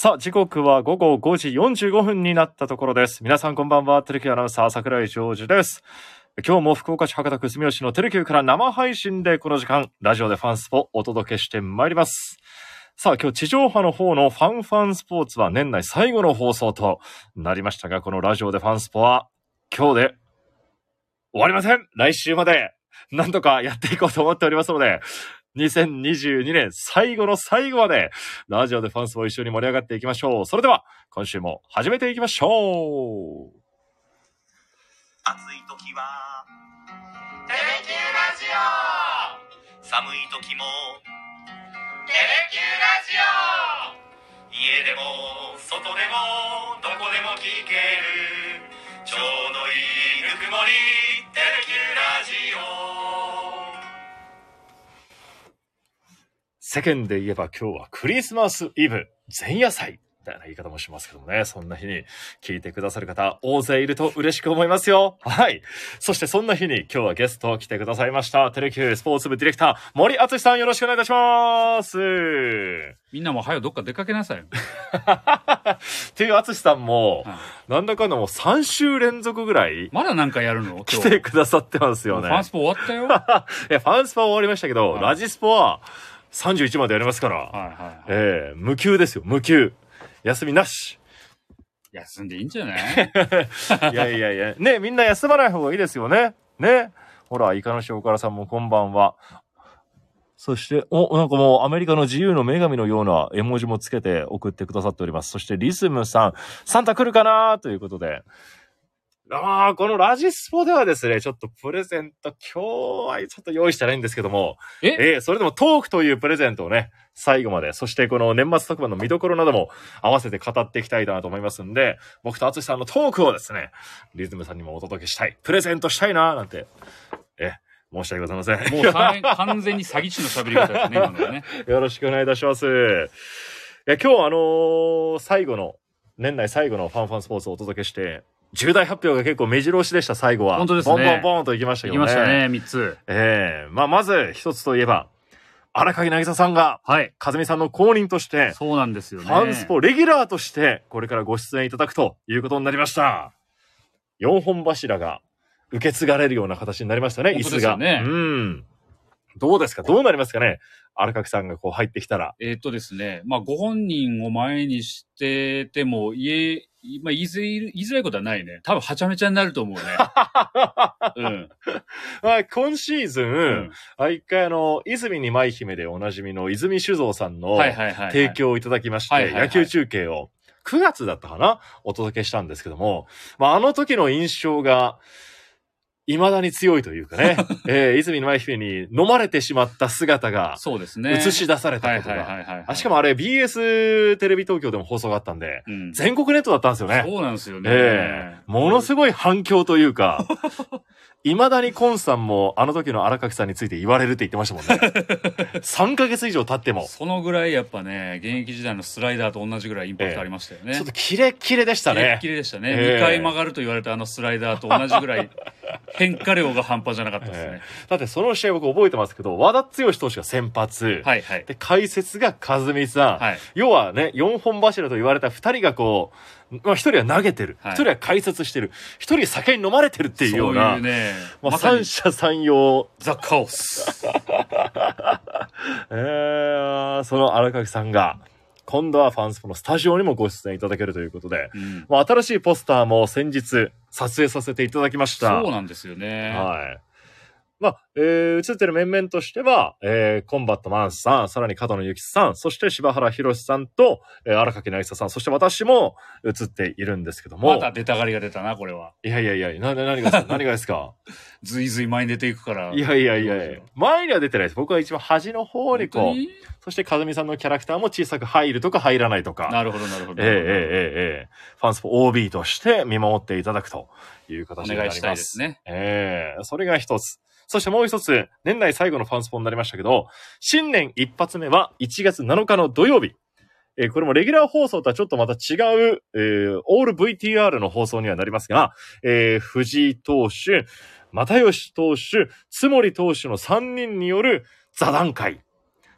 さあ、時刻は午後5時45分になったところです。皆さんこんばんは、テレキュアナウンサー桜井ジョージです。今日も福岡市博多区住吉のテレキューから生配信でこの時間、ラジオでファンスポお届けしてまいります。さあ、今日地上波の方のファンファンスポーツは年内最後の放送となりましたが、このラジオでファンスポは今日で終わりません来週までなんとかやっていこうと思っておりますので、2022年最後の最後まで、ラジオでファンスを一緒に盛り上がっていきましょう。それでは、今週も始めていきましょう。暑い時はテレキューラジオ寒い時もテレキューラジオ家でも外でもどこでも聞けるちょうどいいぬくもりテレキューラジオ世間で言えば今日はクリスマスイブ、前夜祭。みたいな言い方もしますけどもね。そんな日に聞いてくださる方、大勢いると嬉しく思いますよ。はい。そしてそんな日に今日はゲスト来てくださいました。テレキュースポーツ部ディレクター、森敦さんよろしくお願いいたします。みんなも早よどっか出かけなさい。っていう敦さんも、はいなんだかんだもう3週連続ぐらいまだなんかやるの？来てくださってますよね。ファンスポ終わったよ。いや、ファンスパは終わりましたけど、はいラジスポは31までやりますから、はいはいはい。ええ無給ですよ、無給。休みなし。休んでいいんじゃない？いやいやいや、ね、みんな休まない方がいいですよね。ね。ほら、イカの塩辛さんもこんばんは。そして、お、なんかもうアメリカの自由の女神のような絵文字もつけて送ってくださっております。そしてリズムさん、サンタ来るかな？ということで。ああ、このラジスポではですね、ちょっとプレゼント、今日はちょっと用意してないんですけども、え？ええそれでもトークというプレゼントをね、最後まで、そしてこの年末特番の見どころなども合わせて語っていきたいなと思いますんで、僕と淳さんのトークをですね、リズムさんにもお届けしたい、プレゼントしたいな、なんて、え、申し訳ございません。もう完完全に詐欺師の喋り方ですね、今のはね。よろしくお願いいたします。いや、今日あのー最後の、年内最後のファンファンスポーツをお届けして、重大発表が結構目白押しでした、最後は。本当ですねボンボンボンと行きました行けどね。きましたね、3つ。ええまあ、まず一つといえば、荒垣渚さんが、はい。和美さんの公認として、そうなんですよね。ファンスポレギュラーとして、これからご出演いただくということになりました。4本柱が受け継がれるような形になりましたね、椅本当子が。ねうん。どうですか？どうなりますかね？荒垣さんがこう入ってきたら。えーっとですね、まあ、ご本人を前にしてても、言え、まあ、言いづ言いづらいことはないね。多分、はちゃめちゃになると思うね。うん。まあ、今シーズン、うんあ一回あの、泉に舞姫でおなじみの泉酒造さんの。提供をいただきまして、野球中継を9月だったかなお届けしたんですけども、まあ、あの時の印象が、未だに強いというかね、えー、泉の舞姫に飲まれてしまった姿がそうですね。映し出されたはいことが。はいはいはい。あしかもあれ BS テレビ東京でも放送があったんで、うん、全国ネットだったんですよね。そうなんですよね。ええものすごい反響というか、未だにコンさんもあの時の荒垣さんについて言われるって言ってましたもんね。3ヶ月以上経っても。そのぐらいやっぱね、現役時代のスライダーと同じぐらいインパクトありましたよね。ちょっとキレッキレでしたねキレッキ。レでしたね。ええ2回曲がると言われたあのスライダーと同じぐらい変化量が半端じゃなかったですね。だってその試合僕覚えてますけど、和田剛投手が先発。はいはい。で、解説が和美さん。はい。要はね、4本柱と言われた2人がこう、まあ1人は投げてる。1はい人は解説してる。1人は酒に飲まれてるっていうような。そういうね、まあ、三者三様。ザ・カオス。えー、その荒垣さんが、今度はファンスポのスタジオにもご出演いただけるということで、うんまあ、新しいポスターも先日撮影させていただきました。そうなんですよね。はい。まあ、えー、映ってる面々としては、えー、コンバットマンさん、さらに角野由紀さん、そして柴原博さんと、えー、荒垣渚さん、そして私も映っているんですけども。また出たがりが出たな、これは。いやいやいや、な、何が、何がですか？ずいずい前に出ていくから。いやいやいやいや、前には出てないです。僕は一番端の方にこう、そして風見さんのキャラクターも小さく入るとか入らないとか。なるほど、なるほど。えー、えー、えええファンスポ OB として見守っていただくという形になります。お願いしたいですね。ええー、それが一つ。そしてもう一つ、年内最後のファンスポになりましたけど、新年一発目は1月7日の土曜日。えーこれもレギュラー放送とはちょっとまた違う、えーオール VTR の放送にはなりますが、えー藤井投手、又吉投手、津森投手の3人による座談会、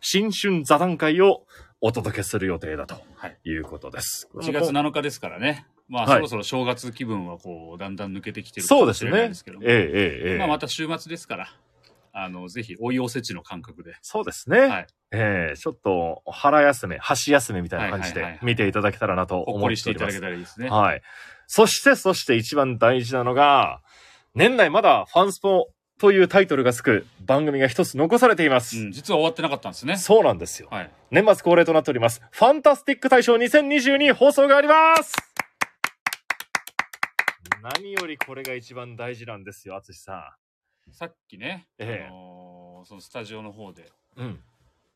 新春座談会をお届けする予定だとはい。いうことです。1月7日ですからね。まあ、はいそろそろ正月気分はこう、だんだん抜けてきてるそうですないですけど。も。ええええええまあ、また週末ですから、あの、ぜひ、おいおせちの感覚で。そうですね。はいええちょっと腹休め、箸休めみたいな感じではいはいはいはい見ていただけたらなとほっ思っこりしてていただ。けたらいいですね。はい。そして、そして一番大事なのが、年内まだファンスポというタイトルがつく番組が一つ残されています。うん、実は終わってなかったんですね。そうなんですよ。はい。年末恒例となっております。ファンタスティック大賞2022放送があります何よりこれが一番大事なんですよ、淳ささっきね、ええあのーそのスタジオの方で、ん。うん。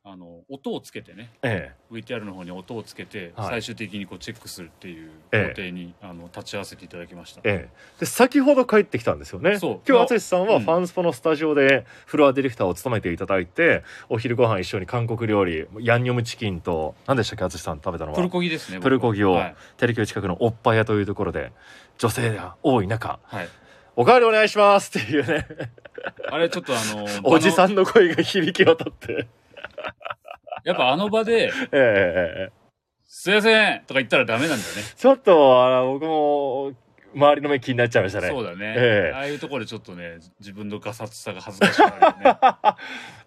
あの、音をつけてね、え VTR の方に音をつけて、はい最終的にこうチェックするっていうええ工程に、あの立ち会わせていただきました。え。ええ。で、先ほど帰ってきたんですよね。そう今日、淳さんはうんファンスポのスタジオでフロアディレクターを務めていただいて、お昼ご飯一緒に韓国料理、ヤンニョムチキンと、何でしたっけ、淳さん食べたのは？プルコギですね。僕プルコギをはい。テレキュー近くのおっぱい屋というところで、女性が多い中、はいおかわりお願いしますっていうね、あれちょっとあのー おじさんの声が響き渡って。やっぱあの場で、ええすいませんとか言ったらダメなんだね。ちょっと、あの、僕も、周りの目気になっちゃいましたね。そうだね、ええああいうところでちょっとね、自分のガサツさが恥ずかしくなるよね。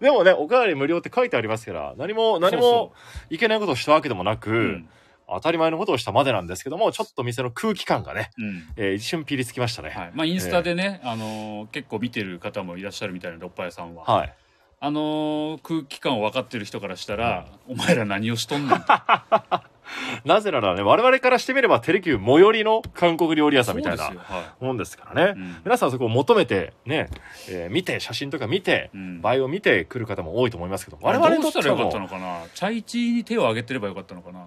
でもね、おかわり無料って書いてありますから、何も、何もそいけないことをしたわけでもなく、ううん。当たり前のことをしたまでなんですけども、ちょっと店の空気感がね、うん。えー一瞬ピリつきましたね。はい。まあ、インスタでね、あのー結構見てる方もいらっしゃるみたいなので、おっぱいさんは。はい。あのー空気感を分かってる人からしたら、お前ら何をしとんねんと。なぜならね、我々からしてみれば、テレキュー最寄りの韓国料理屋さんみたいなもんですからね。い。うん皆さんそこを求めて、ね、えー見て、写真とか見て、うん映えを見て来る方も多いと思いますけど、我々にとってはどうしたらよかったのかな？チャイチーに手を挙げてればよかったのかな？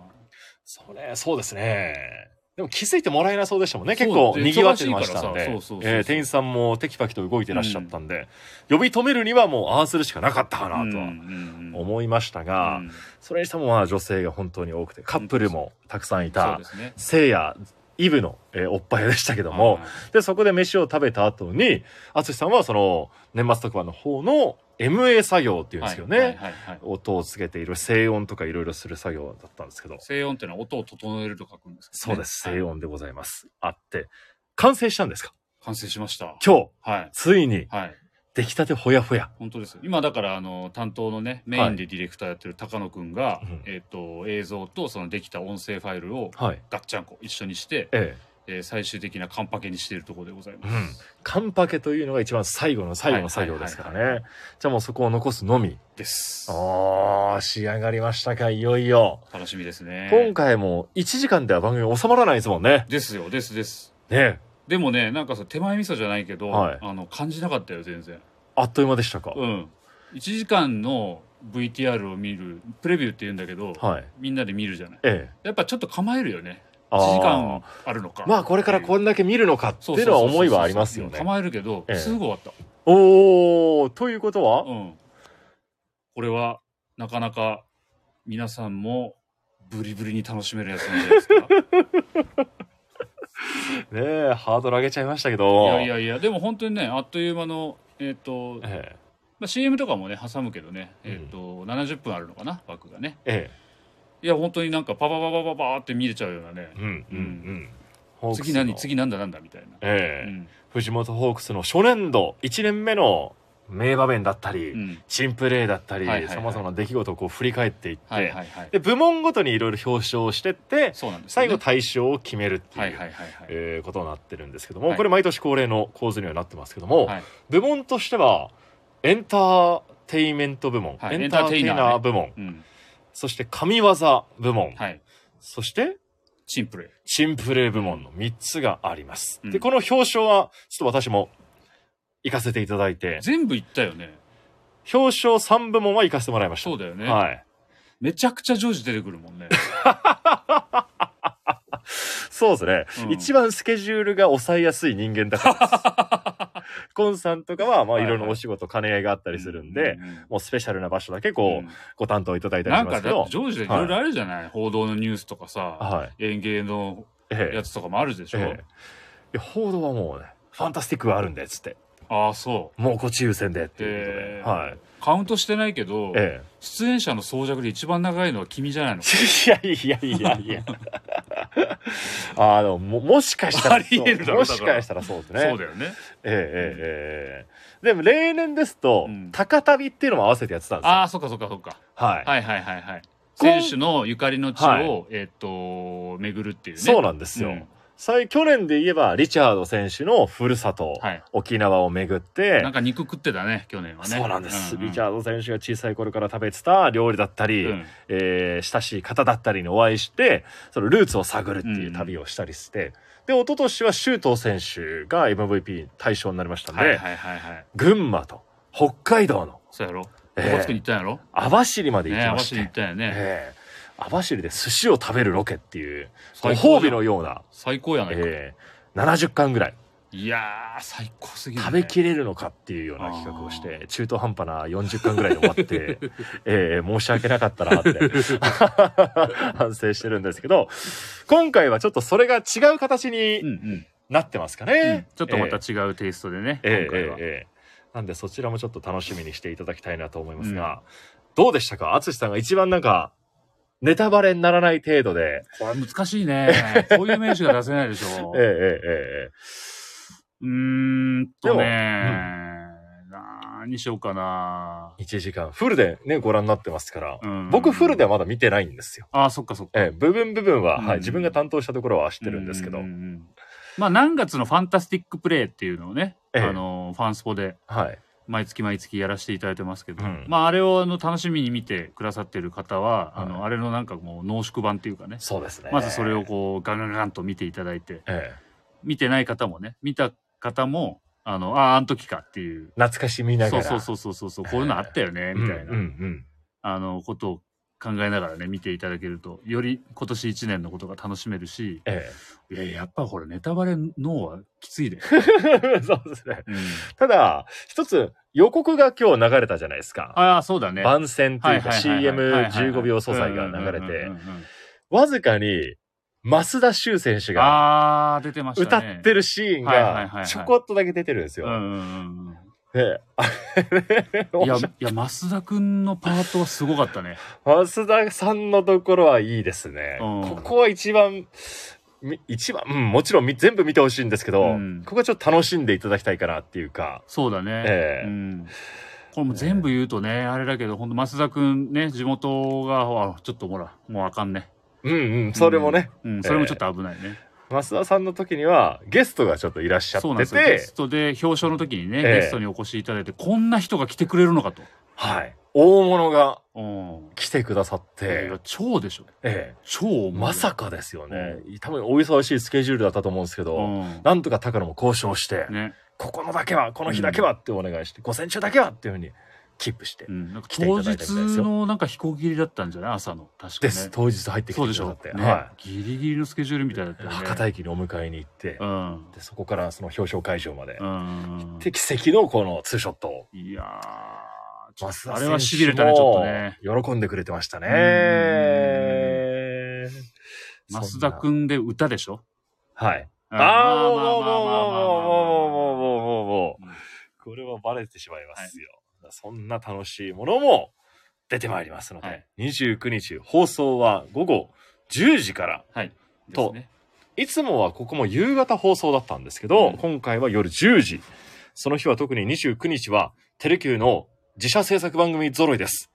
それ、そうですね。でも気づいてもらえなそうでしたもんね。結構で賑わってましたんで。えー店員さんもテキパキと動いてらっしゃったんで、呼び止めるにはもうああするしかなかったかなとはは思いましたが、うん。それにしてもまあ女性が本当に多くて、カップルもたくさんいそうたで、すね。せいや、イブの、えーおっぱいでしたけども、はいで、そこで飯を食べた後に、淳さんはその年末特番の方の MA 作業っていうんですよね。はいはいはいはい音をつけている静音とかいろいろする作業だったんですけど、静音っていうのは音を整えると書くんですけどねそうです。はい静音でございます。あって、完成したんですか？完成しました。今日、はい。ついにはい。出来たてほやほや。本当です。今だから、あの、担当のね、メインでディレクターやってる高野くんが、うんえっ、と、映像とそのできた音声ファイルをはい。ガッチャンコ一緒にして、ええー最終的なカンパケにしているところでございえ。まうんす。。カンパケというのが一番最後の最後の作業ですからはいはいね。じゃあもうそこを残すのみ。です。おー、仕上がりましたか、いよいよ。楽しみですね。今回も1時間では番組収まらないですもんね。ですよ、ですです。ねでもね、なんかさ、手前味噌じゃないけど、はいあの、感じなかったよ、全然。あっという間でしたか？うん。1時間の VTR を見る、プレビューって言うんだけど、はい。みんなで見るじゃない。ええ。やっぱちょっと構えるよね。あ1ー時間あるのか。まあこれからこんだけ見るのかっていうのは思いはありますよね。構えるけど、ええすぐ終わった。おー、ということは、うん。これは、なかなか、皆さんも、ブリブリに楽しめるやつなんじゃないですか？ねえ、ハードル上げちゃいましたけど。いやいやいや、でも本当にね、あっという間の、えっ、と、えまあ、CM とかもね、挟むけどね、うんえっ、と、70分あるのかな、枠がね。え、えいや、本当になんか、パパパパパパーって見れちゃうようなねえ。。うん、うん、うん。次何次なんだなんだみたいな。ええうん。藤本ホークスの初年度、1年目の名場面だったり、うん。新プレーだったり、はいはいはい様々な出来事をこう振り返っていって、はいはいはい。で、部門ごとにいろいろ表彰をしてって、そうなんですよ最ね、後大賞を決めるっていう、はいはい。えーことになってるんですけども、はいこれ毎年恒例の構図にはなってますけども、はい部門としては、エンターテイメント部門、はいエンターテイナー部門、うん。そして神業部門、はい。そしてシンプル。新プレー部門の3つがあります。うんで、この表彰は、ちょっと私も行かせていただいて、全部いったよね。表彰3部門は行かせてもらいました。そうだよね。はい。めちゃくちゃ常時出てくるもんね。そうですね、うん一番スケジュールが抑えやすい人間だからです。コンさんとかは、まあ、はいはいいろいろお仕事、兼ね合いがあったりするんで、ううもうスペシャルな場所だけこう、うんご担当いただいたりなんかしますけどだって常時でいろいろあるじゃない、報道のニュースとかさ、はい。演芸のええやつとかもあるでしょ、ええいや報道はもうね、ファンタスティックがあるんで、つって。ああ、そう。もうこっち優先でっていうことで。はい。カウントしてないけど、え出演者の総弱で一番長いのは君じゃないのえ。いやいやいやいや。あの、も、もしかしたらありえるだろもしかしたらそうですね。そうだよね。ええええええでも例年ですと、うん高旅っていうのも合わせてやってたんですよ。ああ、そっかそっかそっか。はい。はいはいはいはい。選手のゆかりの地を、はいえっ、と、巡るっていうね。そうなんですよ。うん最去年で言えば、リチャード選手のふるさと、はい。沖縄を巡ってなん、か肉食ってたね、去年はね。そうなんです、リチャード選手が小さい頃から食べてた料理だったり、うん。えー親しい方だったりにお会いしてそのルーツを探るっていう旅をしたりして、で一昨年は周東選手が MVP 対象になりましたんで、はいはいはいはい。群馬と北海道のそうやろ。ええここつくに行ったんやろ？網走まで行ね網きまして、走行ったんやね。ええ網走で寿司を食べるロケっていうご褒美のような、最高やないか。ええ。70巻ぐらい。いやー、最高すぎる、ね。食べきれるのかっていうような企画をして中途半端な40巻ぐらいで終わって、ええ申し訳なかったなって 反省してるんですけど今回はちょっとそれが違う形にうんうん。なってますかうねん。ちょっとまた違うテイストでね、ええ。今回は。ええ。ええ。なんでそちらもちょっと楽しみにしていただきたいなと思いますが、どうでしたか？淳さんが一番なんかネタバレにならない程度で、これ難しいね。こういう名詞が出せないでしょえ。えええええうーんとね、何にしようかな。え1時間フルでねご覧になってますから、うん僕フルではまだ見てないんですよ。ああ、そっかそっか。ええ部分部分は、うんはい、自分が担当したところは知ってるんですけど、まあ何月のファンタスティックプレイっていうのをね、ええあのファンスポではい。毎月毎月やらせていただいてますけど、うん。まああれをあの楽しみに見てくださってる方は、あはい。のあれのなんかもう濃縮版っていうかね。そうですね。まずそれをこうガンガンガンと見ていただいてええ。見てない方もね見た方もあのあああの時かっていう。懐かしみながら。そうそうそうそうそうこういうのあったよねみたいな、うんうんうん。あのことを考えながらね見ていただけるとより今年1年のことが楽しめるしえいややっぱこれネタバレ脳はきついで、え そうですね。うん、ただ、一つ予告が今日流れたじゃないですか。ああそうだね。番宣というかはいはいはいはい。はい CM15 秒素材が流れてわずかに増田修選手がああ出てましたね。歌ってるシーンがちょこっとだけ出てるんですよ。うんうんうんで、あれうんいやいや増田君のパートはすごかったね。増田さんのところはいいですね。うん。ここは一番、み一番、うん、もちろんみ全部見てほしいんですけど、うん。ここはちょっと楽しんでいただきたいかなっていうか、そうだね、ええ。うん。これも全部言うとね、あれだけど、本当増田君ね、地元が、あちょっとほら、もうあかんね。うんうん、それもね、うん、うんそれもちょっと危ないね。増田さんの時にはゲストがちょっといらっしゃってそうなんですよ。ゲてス、トで表彰の時にね、ええゲストにお越しいただいて、こんな人が来てくれるのかと。はい。大物がうん。来てくださってや、、超でしょ。ええ、まさかですよね。多分お忙しいスケジュールだったと思うんですけど、うん。なんとか高野も交渉して、ね。ここのだけは、この日だけはってお願いして、午前中だけはっていうふうにキープしてう、ん。当日のなんか飛行切りだったんじゃない？朝の。確かね。です。当日入ってきてくださって、。ねはギリギリのスケジュールみたいだったね。博多駅にお迎えに行って、うん。でそこからその表彰会場まで、うん。で奇跡のこのツーショットを、いやあれは選手痺れたね、ちょっとね。も喜んでくれてましたね。増田くんで歌でしょ？はい。あああ、もうもうもうもうもうもうもうもうこれはバレてしまいますよ。そんな楽しいものも出てまいりますので、はい29日放送は午後10時から、はい。とねいつもはここも夕方放送だったんですけど、うん今回は夜10時。その日は特に29日はテレキューの自社制作番組揃いです。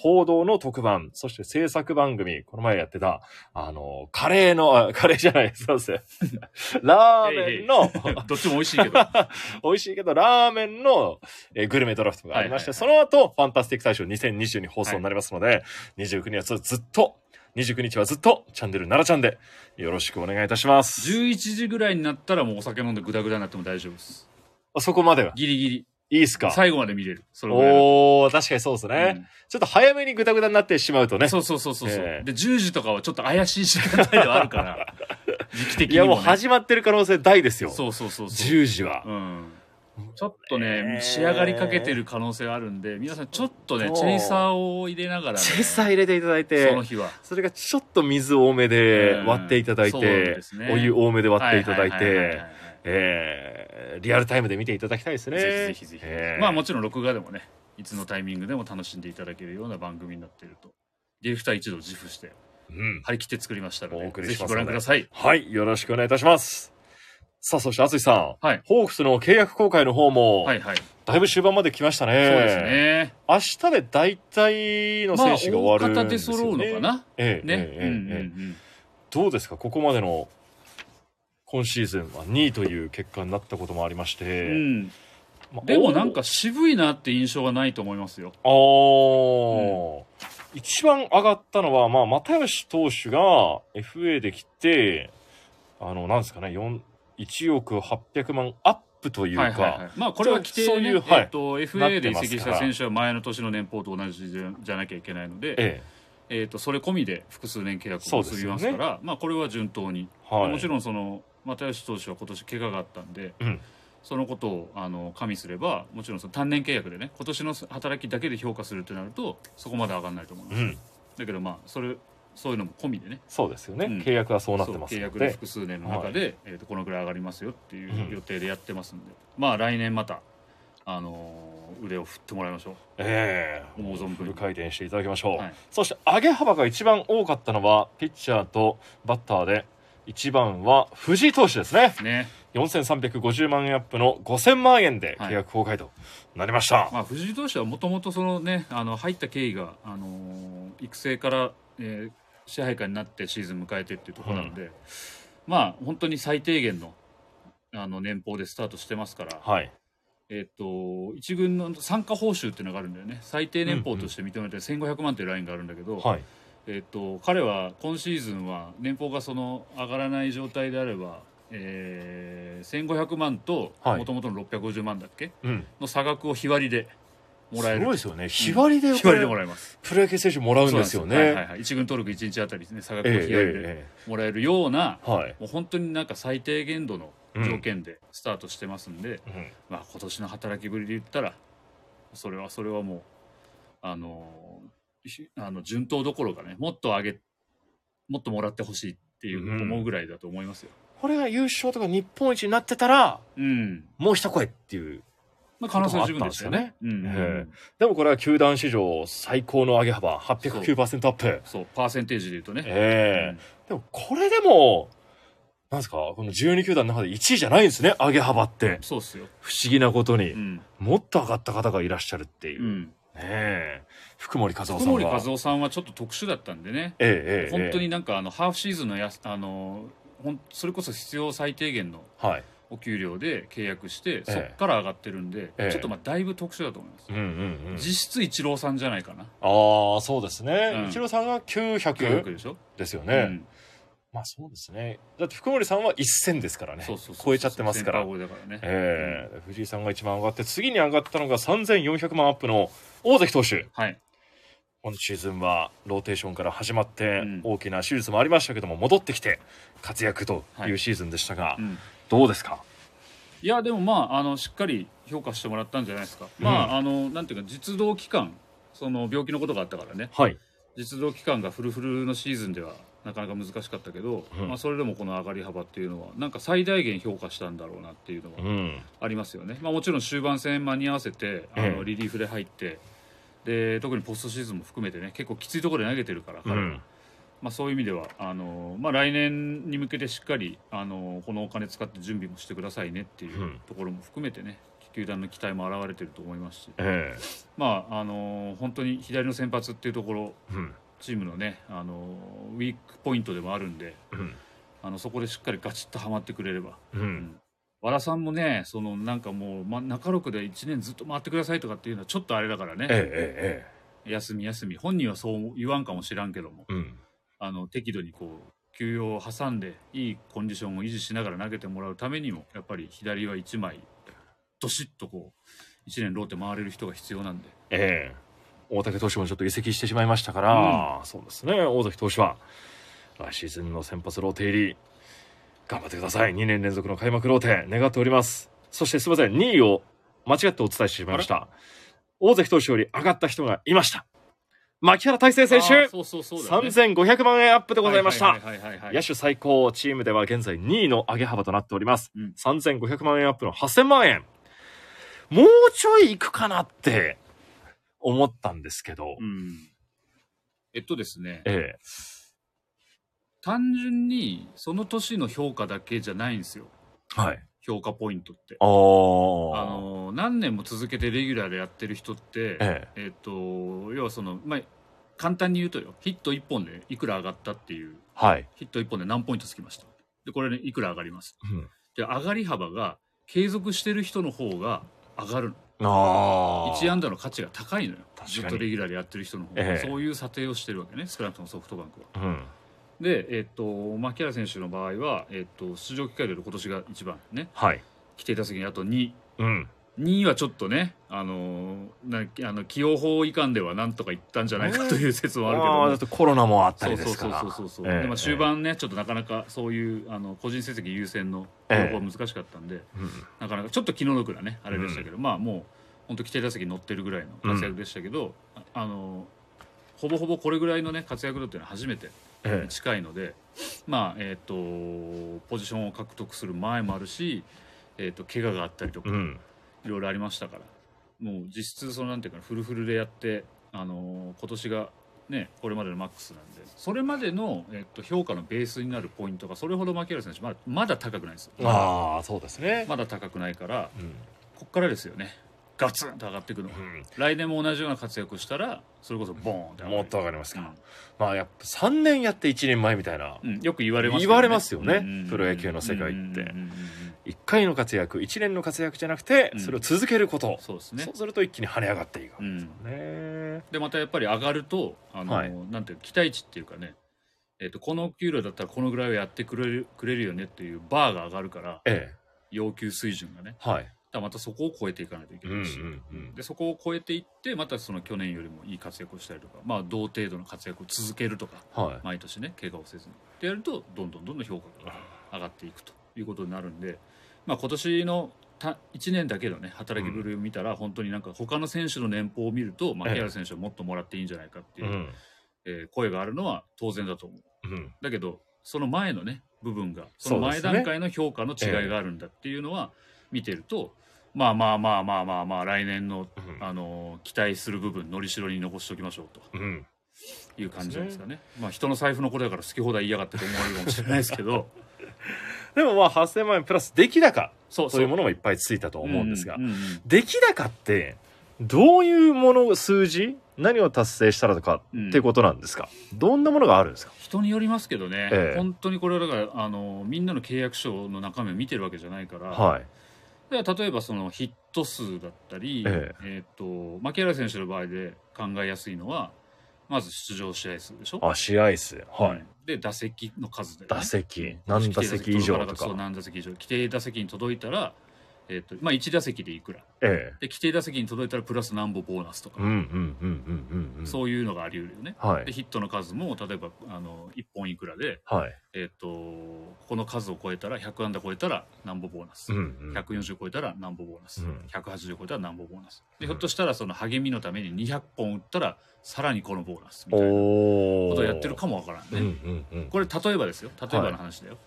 報道の特番、そして制作番組、この前やってた、あの、カレーの、あカレーじゃない、そうです。ラーメンの、どっちも美味しいけど。美味しいけど、ラーメンの、えーグルメドラフトがありまして、その後、ファンタスティック大賞2020に放送になりますので、29日はずっと、29日はずっと、チャンネル奈良ちゃんで、よろしくお願いいたします。11時ぐらいになったらもうお酒飲んでグダグダになっても大丈夫です。あそこまでは？ギリギリ。いいっすか？最後まで見れる。それぐらいだとおー、確かにそうですね。ちょっと早めにグダグダになってしまうとね。うんそうそうそうそうそう、ええで、10時とかはちょっと怪しい時間帯ではあるから、時期的いや、にも、ね。もう始まってる可能性大ですよ。そうそうそうそう。10時は。うん。ちょっとね、えー仕上がりかけてる可能性があるんで、皆さんちょっとね、そうチェイサーを入れながらね。チェサー入れていただいてその、日は。それがちょっと水多めでうん割っていただいそうてです、ねお湯多めで割っていただいははははては、えーリアルタイムで見ていただきたいですね。ぜひぜひぜひ、えーまあもちろん録画でもねいつのタイミングでも楽しんでいただけるような番組になっているとディレクター一同自負してうん。張り切って作りましたのおで送りしますぜひご覧くださいはい、よろしくお願いいたします。さあ、そして、淳さん。はいホークスの契約公開の方も、はいはい、だいぶ終盤まで来ましたね。そうです。ね明日で大体の選手が終わるんまあ大方ですよ、ね。で揃うのかなええね、ええええうんうんどうですかここまでの今シーズンは2位という結果になったこともありまして、うん。まあでもなんか渋いなって印象はないと思いますよ。あー、一番上がったのは、まあ、又吉投手が FA で来て、あの、なんですかね、4 1億800万アップというか、はいはいはい、まあこれは規定で、ねそうはい。えっと、FA で移籍した選手は前の年の年俸と同じじゃなきゃいけないので、ええ。っとそれ込みで複数年契約を結びますからまあこれは順当に、え、はい。もちろんその又吉投手は今年怪我があったんで、うん。そのことをあの加味すればもちろんその単年契約でね今年の働きだけで評価するとなるとそこまで上がらないと思います、うん、だけどまあそれそういうのも込みでね。そうですよね、うん。契約はそうなってます契。約で複数年の中で、えー、とこのぐらい上がりますよっていう予定でやってますんで、まあ来年また、あのー腕を振ってもらいましょう。ええ。思う存分回転していただきましょう、はい。そして上げ幅が一番多かったのはピッチャーとバッターで一番は藤井投手ですね。ね。4350万円アップの5000万円で契約公開となりました、まあ藤井投手はもともとそのねあの入った経緯が、あのー育成から、えー支配下になってシーズン迎えてっていうところなので、まあ本当に最低限のあの年俸でスタートしてますから、はい。えっ、と一軍の参加報酬っていうのがあるんだよね。最低年俸として認めて1500万っていうラインがあるんだけど、はいえっと彼は今シーズンは年俸がその上がらない状態であれば、えー、1500万とはい。もともとの650万だっけ？うん。の差額を日割りでもらえる。すごいですよね。日割りで日割りでもらえます。プロ野球選手もらうんですよね。はいはいはい、一軍登録1日あたりですね。差額ええを日割りでえもらえるような、えはい、もう本当になんか最低限度の条件でスタートしてますんで、うん。まあ今年の働きぶりで言ったらそれはそれはもうあのひあの順当どころかねもっと上げもっともらってほしいっていううん思うぐらいだと思いますよ。これが優勝とか日本一になってたらうん。もう一声っていうまあ可能性は十分でしたよね。でもこれは球団史上最高の上げ幅809%アップそうパーセンテージで言うとね。ええでもこれでもなんですかこの12球団の中で1位じゃないんですね上げ幅ってそうっすよ。不思議なことに、うん。もっと上がった方がいらっしゃるっていう。え福森和夫さんは。福森和夫さんはちょっと特殊だったんでね。ええええ本当にえなんかあのハーフシーズンのやすあのほんそれこそ必要最低限のえはい。お給料で契約して、えそっから上がってるんで、ええ。ちょっとまあだいぶ特殊だと思います。うんうんうん。実質イチローさんじゃないかな。ああそうですね、うん。イチローさんが契約900でしょ？ですよね、うんまあそうですね。だって福森さんは1000ですからね。そうそうそう超えちゃってますから。からね。ええ。藤井さんが一番上がって次に上がったのが3400万アップの大関投手。はい。今シーズンはローテーションから始まってうん。大きな手術もありましたけども戻ってきて活躍とはい。いうシーズンでしたが、うん。どうですか？いやでもまああのしっかり評価してもらったんじゃないですか。まああのなんていうか実動期間その病気のことがあったからね。はい。実動期間がフルフルのシーズンではなかなか難しかったけど、うん。まあそれでもこの上がり幅っていうのはなんか最大限評価したんだろうなっていうのはうん。ありますよね。まあもちろん終盤戦間に合わせてあええ。のリリーフで入って。で特にポストシーズンも含めてね結構きついところで投げてるから彼は、うん。まあ、そういう意味ではあの、まあ、来年に向けてしっかりあのこのお金使って準備もしてくださいねっていううん。ところも含めてね球団の期待も表れてると思いますし、えまあ、あの本当に左の先発っていうところえうんチームのねあのウィークポイントでもあるんでうん。あのそこでしっかりガチッとはまってくれれば。ううん。ん和田さんもねそのなんかもう、ま、中六で1年ずっと回ってくださいとかっていうのはちょっとあれだからね、ええ休み休み。本人はそう言わんかもしらんけども。えええうん。あの適度にこう休養を挟んでいいコンディションを維持しながら投げてもらうためにもやっぱり左は1枚どしっとこう1年ローテ回れる人が必要なんで。ええ大竹投手もちょっと移籍してしまいましたから、そうですね。大関投手は来シーズンの先発ローテ入り頑張ってください。2年連続の開幕ローテ。願っております。そしてすいません。2位を間違ってお伝えしてしまいました。大関投手より上がった人がいました。牧原大成選手、そうそうそうだ、ね、3500万円アップでございました。野手最高チームでは現在2位の上げ幅となっております。うん。3500万円アップの8000万円。もうちょいいくかなって思ったんですけど。うん。えっとですね、ええ。単純にその年の評価だけじゃないんですよ。はい。評価ポイントって。あ。の何年も続けてレギュラーでやってる人って、ええっと要はそのまあ簡単に言うとよヒット1本でいくら上がったっていうはい。ヒット1本で何ポイントつきましたでこれねいくら上がりますうんで上がり幅が継続してる人の方が上がるあのあ。1安打の価値が高いのよずっとレギュラーでやってる人の方が、ええそういう査定をしてるわけね少なくともソフトバンクはうん。でえっと牧原選手の場合は、えっと出場機会で今年が一番ねはい。規定打席にあと2うん。2位はちょっとね、あのーなあの起用法違反ではなんとかいったんじゃないかという説もあるけどだってコロナもあったそうそうそうりですから。そうそうそう、ええ。でも終盤ねちょっとなかなかそういうあの個人成績優先の起ええ。用法は難しかったんで、うん。なかなかちょっと気の毒なねあれでしたけど、まあもう本当規定打席に乗ってるぐらいの活躍でしたけど、ああのほぼほぼこれぐらいのね活躍度っていうのは初めてええ。近いので、まあえっ、とポジションを獲得する前もあるし、えっ、と怪我があったりとか、うん。いろいろありましたからもう実質そのなんていうかなフルフルでやって、あのー今年がねこれまでのマックスなんでそれまでの、えっと、評価のベースになるポイントがそれほど牧原選手まだまだ高くないですよああ、そうですね。まだ高くないからうん。こっからですよねガツンと上がっていくの、うん。来年も同じような活躍をしたらそれこそボーンって上がる。もっと上がりますか。うん。まあ、やっぱ3年やって1年前みたいな。うんよく言われます言われますよね。うん。プロ野球の世界って。うん。うん。うん。うん。1回の活躍、1年の活躍じゃなくて、うん。それを続けること。そうですね。そうすると一気に跳ね上がっていくですよね。でまたやっぱり上がるとあの、はい。なんていう期待値っていうかね、えっとこの給料だったらこのぐらいはやってくれるくれるよねっていうバーが上がるからええ。要求水準がね。はい。だまたそこを超えていかないといけうんうないし、んうん。でそこを超えていってまたその去年よりもいい活躍をしたりとかまあ同程度の活躍を続けるとかはい。毎年ね怪我をせずにってやるとどんどんどんどん評価が上がっていくということになるんで、まあ、今年のた1年だけのね働きぶりを見たら、本当になんか他の選手の年俸を見ると牧原選手はもっともらっていいんじゃないかっていうう、ん。えー声があるのは当然だと思ううん。だけどその前のね部分がその前段階の評価の違いがあるんだっていうのは見てると、まあまあまあまあまあまあ来年の、うん。あの期待する部分のりしろに残しておきましょうと。うん。いう感じないですかね。まあ人の財布のことだから好き放題言いやがってと思われるかもしれないですけど。でもまあ8000万円プラス出来高そうというものもいっぱいついたと思うんですがう、んうんうん出来高ってどういうもの数字何を達成したらとかうん。ってことなんですか、どんなものがあるんですか？人によりますけどね、ええ。本当にこれはだからあのみんなの契約書の中身を見てるわけじゃないから、はい。で例えばそのヒット数だったり、ええ。っと牧原選手の場合で考えやすいのはまず出場試合数でしょ、あ試合数はい、うんで打席の数で、ね、打席。何打席以上とそうか何打席以上。規定打席に届いたら、えっとまあ、1打席でいくら。ええ。で規定打席に届いたらプラス何歩ボーナスとか、そういうのがあり得るよね、はい。でヒットの数も例えばあの1本いくらで、はい。えっとこの数を超えたら100安打超えたら何歩ボーナス、うんうん。140超えたら何歩ボーナス、うん。180超えたら何歩ボーナス。でうんひょっとしたらその励みのために200本打ったらさらにこのボーナスみたいなことをやってるかもわからんね、うんうんうんこれ例えばですよ。例えばの話だよ、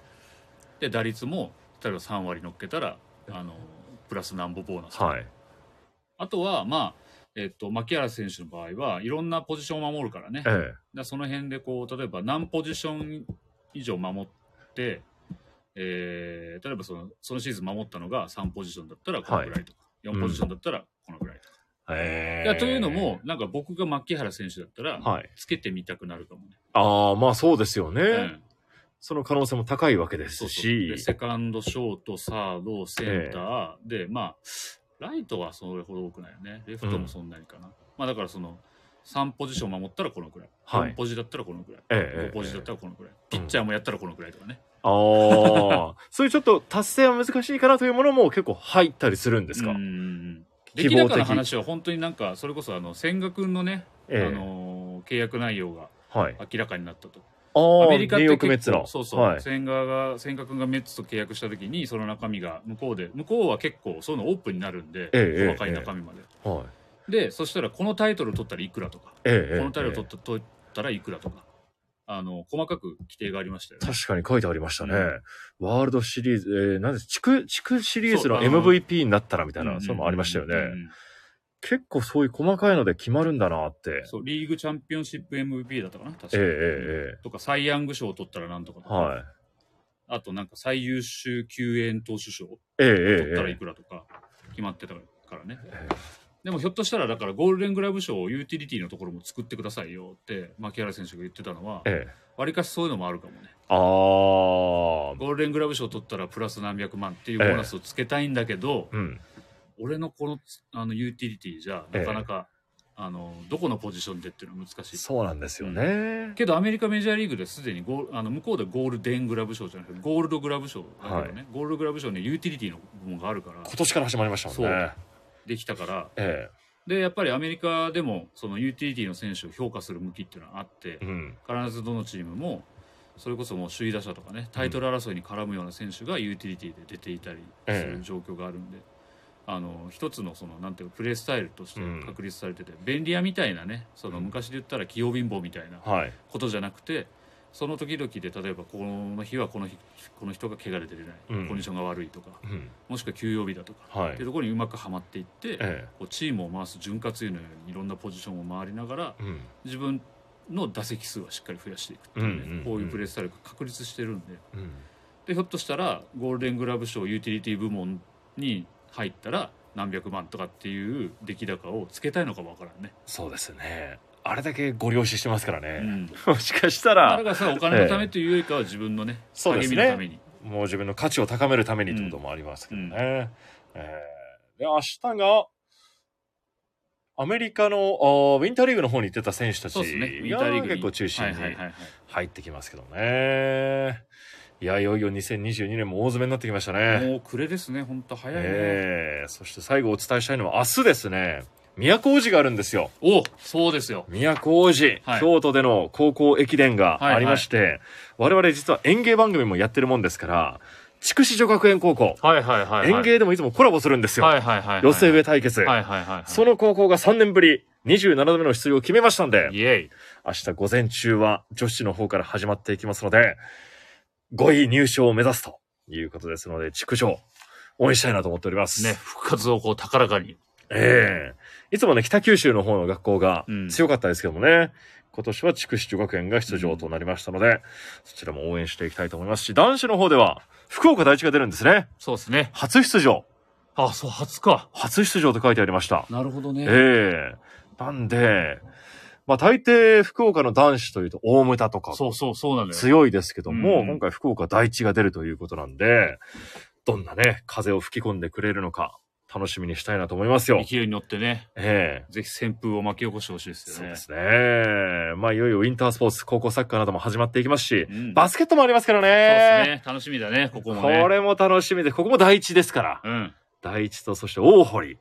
で打率も例えば3割乗っけたらあのプラス何歩ボーナス、はい。あとはまあえっと牧原選手の場合はいろんなポジションを守るからね、ええ。らその辺でこう例えば何ポジション以上守って、えー例えばそのそのシーズン守ったのが3ポジションだったらこのぐらいとか、4ポジションだったらこのぐらいとか、へいやというのもなんか僕が牧原選手だったら、はい。つけてみたくなるかもね。ああまあそうですよね、うんその可能性も高いわけでそうすしそうでセカンド、ショート、サード、センター、で、まあ、ライトはそれほど多くないよね。レフトもそんなにかな。まあだからその、3ポジション守ったらこのくらい。はい4ポジだったらこのくらい。ええ5ポジだったらこのくらい。ピッチャーもやったらこのくらいとかね。ああそういうちょっと達成は難しいかなというものも結構入ったりするんですか、うんうんうん。希望的出来高の話は本当になんか、それこそあの、千賀君のね、ええあのー契約内容がはい明らかになったと。あアあメリカってそうそう、はい。千賀が千賀君がメッツと契約した時にその中身が向こうで向こうは結構そういうのオープンになるんで、ええ細かい中身まで、はい。でそしたらこのタイトル取ったらいくらとか、ええええこのタイトル取った取ったらいくらとか。あの細かく規定がありましたよね。確かに書いてありましたね。うん。ワールドシリーズ、えー、なんです、地区、地区シリーズの MVP になったらみたいな、そういうのもありましたよね。うんうんうん結構そういう細かいので決まるんだなって。そうリーグチャンピオンシップ MVP だったかな？確か。えええええとかサイ・ヤング賞を取ったらなんとかとか、はい。あとなんか最優秀救援投手賞。をえええ取ったらええいくらとか。決まってたからね。えでもひょっとしたらだからゴールデングラブ賞をユーティリティのところも作ってくださいよって牧原選手が言ってたのはええ。わりかしそういうのもあるかもね。ああ、ゴールデングラブ賞取ったらプラス何百万っていうボーナスをつけたいんだけど、うん。俺のこのあのユーティリティじゃなかなか、あのどこのポジションでっていうのは難しい。そうなんですよね。けどアメリカメジャーリーグですでにゴールあの向こうでゴールデングラブ賞じゃなくてゴールドグラブ賞だけどね、ゴールドグラブ賞にユーティリティの部門があるから今年から始まりましたもんね。できたから。えでやっぱりアメリカでもそのユーティリティの選手を評価する向きっていうのはあってえうん。必ずどのチームもそれこそもう首位打者とかねタイトル争いに絡むような選手がユーティリティで出ていたりすえ。える状況があるんで、あの一つのそのなんていうかプレースタイルとしてうん確立されてて、便利屋みたいなねその昔で言ったら器用貧乏みたいなはい。ことじゃなくてその時々で例えばこの日はこの日この人が怪我で出れない、うんコンディションが悪いとかうん。もしくは休養日だとか、はいっていうところにうまくはまっていって、えこうチームを回す潤滑油のようにいろんなポジションを回りながらえうん。自分の打席数はしっかり増やしていくっていうね、うんうんうんこういうプレースタイルが確立してるんでうん。でひょっとしたらゴールデングラブ賞ユーティリティ部門に入ったら何百万とかっていう出来高をつけたいのかもわからんね。そうですね。あれだけご了承してますからうね。ん、もしかしただらか、らさお金のためというよりかは自分のね、そうですね励みのために。もう自分の価値を高めるためにってこともありますけどね。えーで、明日が、アメリカのウィンターリーグの方に行ってた選手たちそうですね。ウィンターリーグにが結構中心にはいはいはいはいいや、いよいよ2022年も大詰めになってきましたね。もう暮れですね、本当早いね。ええそして最後お伝えしたいのは明日ですね、都大路があるんですよ。おそうですよ。都大路、はい京都での高校駅伝がありまして、我々実は園芸番組もやってるもんですから、筑紫女学園高校、はいはいはい、園芸でもいつもコラボするんですよ。はいはいはいはい。寄せ植え対決。はいはいはいはい。その高校が3年ぶり、27度目の出場を決めましたんで、イエイ。明日午前中は女子の方から始まっていきますので、5位入賞を目指すということですので、筑女、応援したいなと思っております。ね、復活をこう高らかに。ええいつもね、北九州の方の学校がうん強かったですけどもね、今年は筑紫女学園が出場となりましたので、そちらも応援していきたいと思いますし、男子の方では、福岡第一が出るんですね。そうですね。初出場。あ、そう、初か。初出場と書いてありました。なるほどね。ええなんで、まあ大抵福岡の男子というと大牟田とかそうそうそうなのよ。強いですけども、うん今回福岡第一が出るということなんで、どんなね、風を吹き込んでくれるのか、楽しみにしたいなと思いますよ。勢いに乗ってね、ええぜひ旋風を巻き起こしてほしいですよね。そうですね。まあいよいよウィンタースポーツ、高校サッカーなども始まっていきますし、うんバスケットもありますからそうですね。ね。楽しみだね、ここもね。これも楽しみで、ここも第一ですから。うん。第一とそして大堀。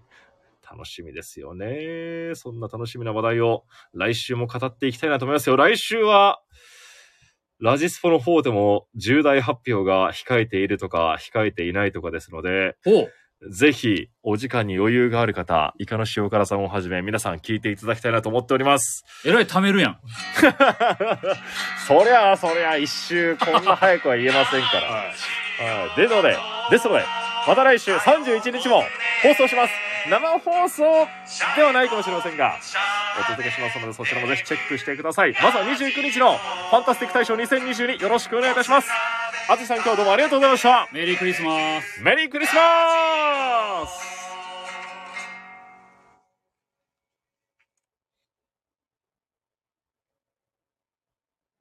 楽しみですよね。そんな楽しみな話題を来週も語っていきたいなと思いますよ。来週は、ラジスポの方でも重大発表が控えているとか控えていないとかですので。ぜひお時間に余裕がある方、イカの塩辛さんをはじめ皆さん聞いていただきたいなと思っております。えらい貯めるやん。そりゃあ、そりゃあ、一周こんな早くは言えませんから。はい。ですので、ですので、また来週31日も放送します。生放送ではないかもしれませんが、お届けしますので、そちらもぜひチェックしてください。まずは29日のファンタスティック大賞2022よろしくお願いいたします。あつしさん今日どうもありがとうございました。メリークリスマス。メリークリスマス